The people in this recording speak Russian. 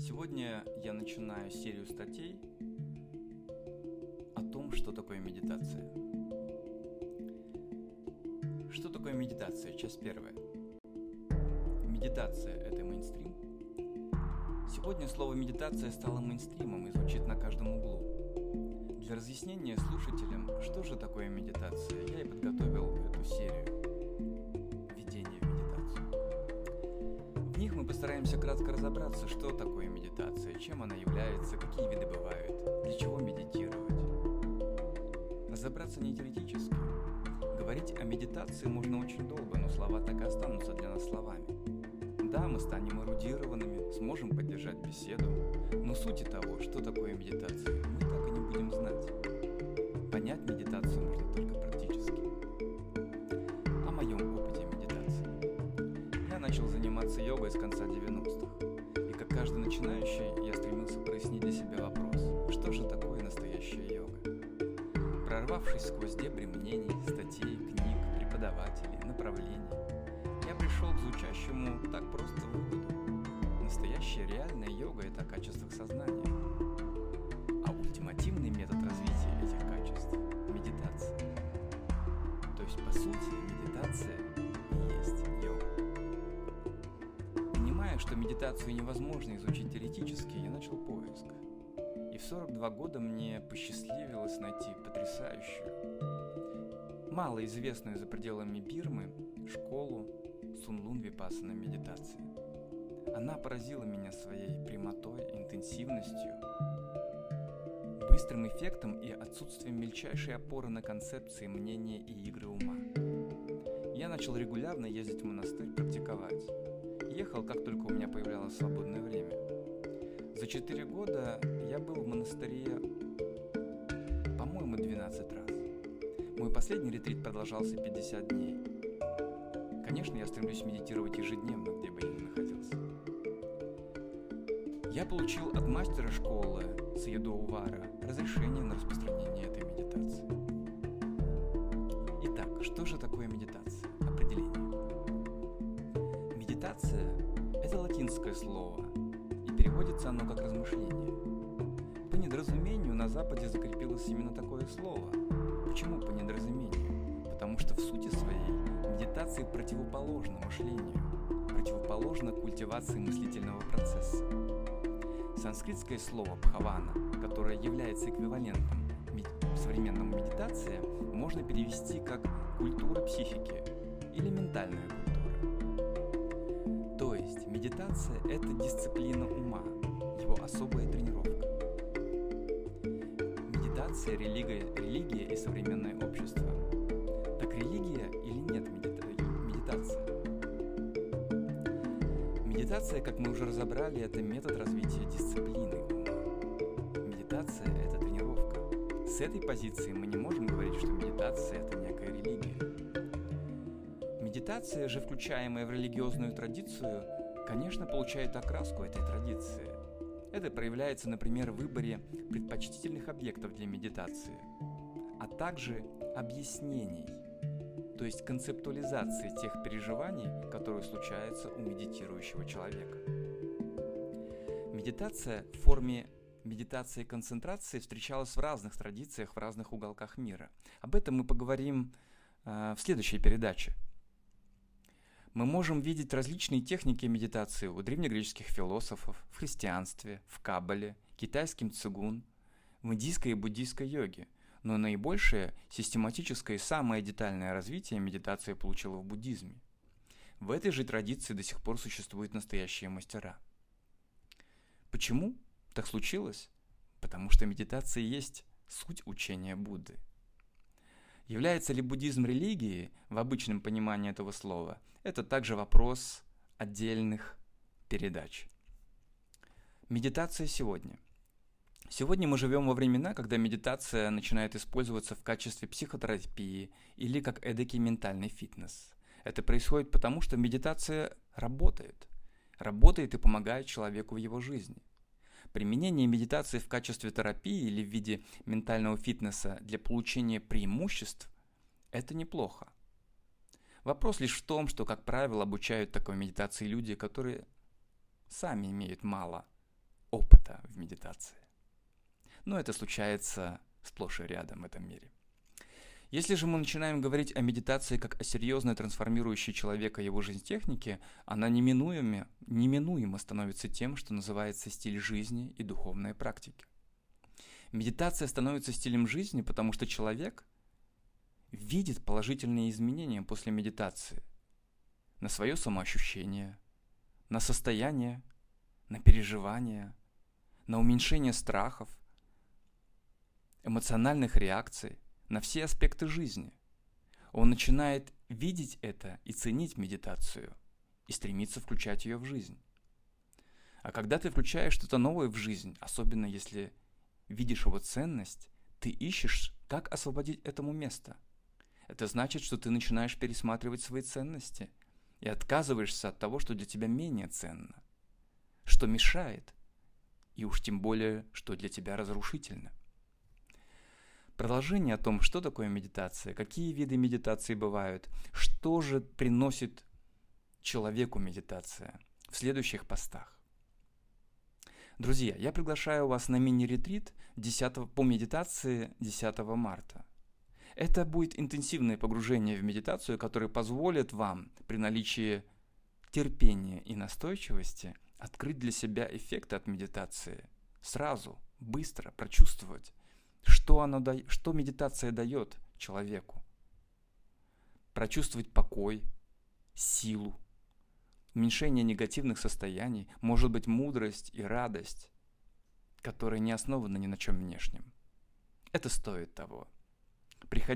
Сегодня я начинаю серию статей о том, что такое медитация. Что такое медитация? Часть первая. Медитация – это мейнстрим. Сегодня слово «медитация» стало мейнстримом и звучит на каждом углу. Для разъяснения слушателям, что же такое медитация, я и подготовил эту серию. Постараемся кратко разобраться, что такое медитация, чем она является, какие виды бывают, для чего медитировать. Разобраться не теоретически. Говорить о медитации можно очень долго, но слова так и останутся для нас словами. Да, мы станем эрудированными, сможем поддержать беседу, но сути того, что такое медитация, мы так и не будем знать. Понять медитацию можно йога из конца 90-х. И как каждый начинающий, я стремился прояснить для себя вопрос, что же такое настоящая йога? Прорвавшись сквозь дебри мнений, статей, книг, преподавателей, направлений, я пришел к звучащему так просто выводу. Настоящая реальная йога – это о качествах сознания. Медитацию невозможно изучить теоретически, я начал поиск. И в 42 года мне посчастливилось найти потрясающую, малоизвестную за пределами Бирмы школу Сунлун Випассана медитации. Она поразила меня своей прямотой, интенсивностью, быстрым эффектом и отсутствием мельчайшей опоры на концепции, мнения и игры ума. Я начал регулярно ездить в монастырь практиковать ехал, как только у меня появлялось свободное время. За четыре года я был в монастыре, по-моему, 12 раз. Мой последний ретрит продолжался 50 дней. Конечно, я стремлюсь медитировать ежедневно, где бы я ни находился. Я получил от мастера школы Саедо Увара разрешение на распространение этой медитации. Итак, что же такое медитация? Медитация – это латинское слово, и переводится оно как размышление. По недоразумению на Западе закрепилось именно такое слово. Почему по недоразумению? Потому что в сути своей медитация противоположна мышлению, противоположна культивации мыслительного процесса. Санскритское слово «бхавана», которое является эквивалентом современному медитации, можно перевести как «культура психики» или «ментальная культура». Медитация – это дисциплина ума, его особая тренировка. Медитация, религия, религия и современное общество. Так религия или нет медита- медитация? Медитация, как мы уже разобрали, это метод развития дисциплины ума. Медитация – это тренировка. С этой позиции мы не можем говорить, что медитация – это некая религия. Медитация же, включаемая в религиозную традицию, конечно, получает окраску этой традиции. Это проявляется, например, в выборе предпочтительных объектов для медитации, а также объяснений, то есть концептуализации тех переживаний, которые случаются у медитирующего человека. Медитация в форме медитации концентрации встречалась в разных традициях в разных уголках мира. Об этом мы поговорим э, в следующей передаче – мы можем видеть различные техники медитации у древнегреческих философов, в христианстве, в каббале, китайском цигун, в индийской и буддийской йоге, но наибольшее систематическое и самое детальное развитие медитации получила в буддизме. В этой же традиции до сих пор существуют настоящие мастера. Почему так случилось? Потому что медитация есть суть учения Будды – Является ли буддизм религией в обычном понимании этого слова? Это также вопрос отдельных передач. Медитация сегодня. Сегодня мы живем во времена, когда медитация начинает использоваться в качестве психотерапии или как эдакий ментальный фитнес. Это происходит потому, что медитация работает. Работает и помогает человеку в его жизни. Применение медитации в качестве терапии или в виде ментального фитнеса для получения преимуществ – это неплохо. Вопрос лишь в том, что, как правило, обучают такой медитации люди, которые сами имеют мало это в медитации. Но это случается сплошь и рядом в этом мире. Если же мы начинаем говорить о медитации как о серьезной трансформирующей человека его жизнь технике, она неминуемо, неминуемо становится тем, что называется стиль жизни и духовные практики. Медитация становится стилем жизни, потому что человек видит положительные изменения после медитации на свое самоощущение, на состояние, на переживания, на уменьшение страхов, эмоциональных реакций – на все аспекты жизни. Он начинает видеть это и ценить медитацию, и стремиться включать ее в жизнь. А когда ты включаешь что-то новое в жизнь, особенно если видишь его ценность, ты ищешь, как освободить этому место. Это значит, что ты начинаешь пересматривать свои ценности и отказываешься от того, что для тебя менее ценно, что мешает, и уж тем более, что для тебя разрушительно. Продолжение о том, что такое медитация, какие виды медитации бывают, что же приносит человеку медитация в следующих постах. Друзья, я приглашаю вас на мини-ретрит 10, по медитации 10 марта. Это будет интенсивное погружение в медитацию, которое позволит вам при наличии терпения и настойчивости открыть для себя эффекты от медитации сразу, быстро прочувствовать что, оно да... что медитация дает человеку? Прочувствовать покой, силу, уменьшение негативных состояний, может быть мудрость и радость, которые не основаны ни на чем внешнем. Это стоит того. Приходи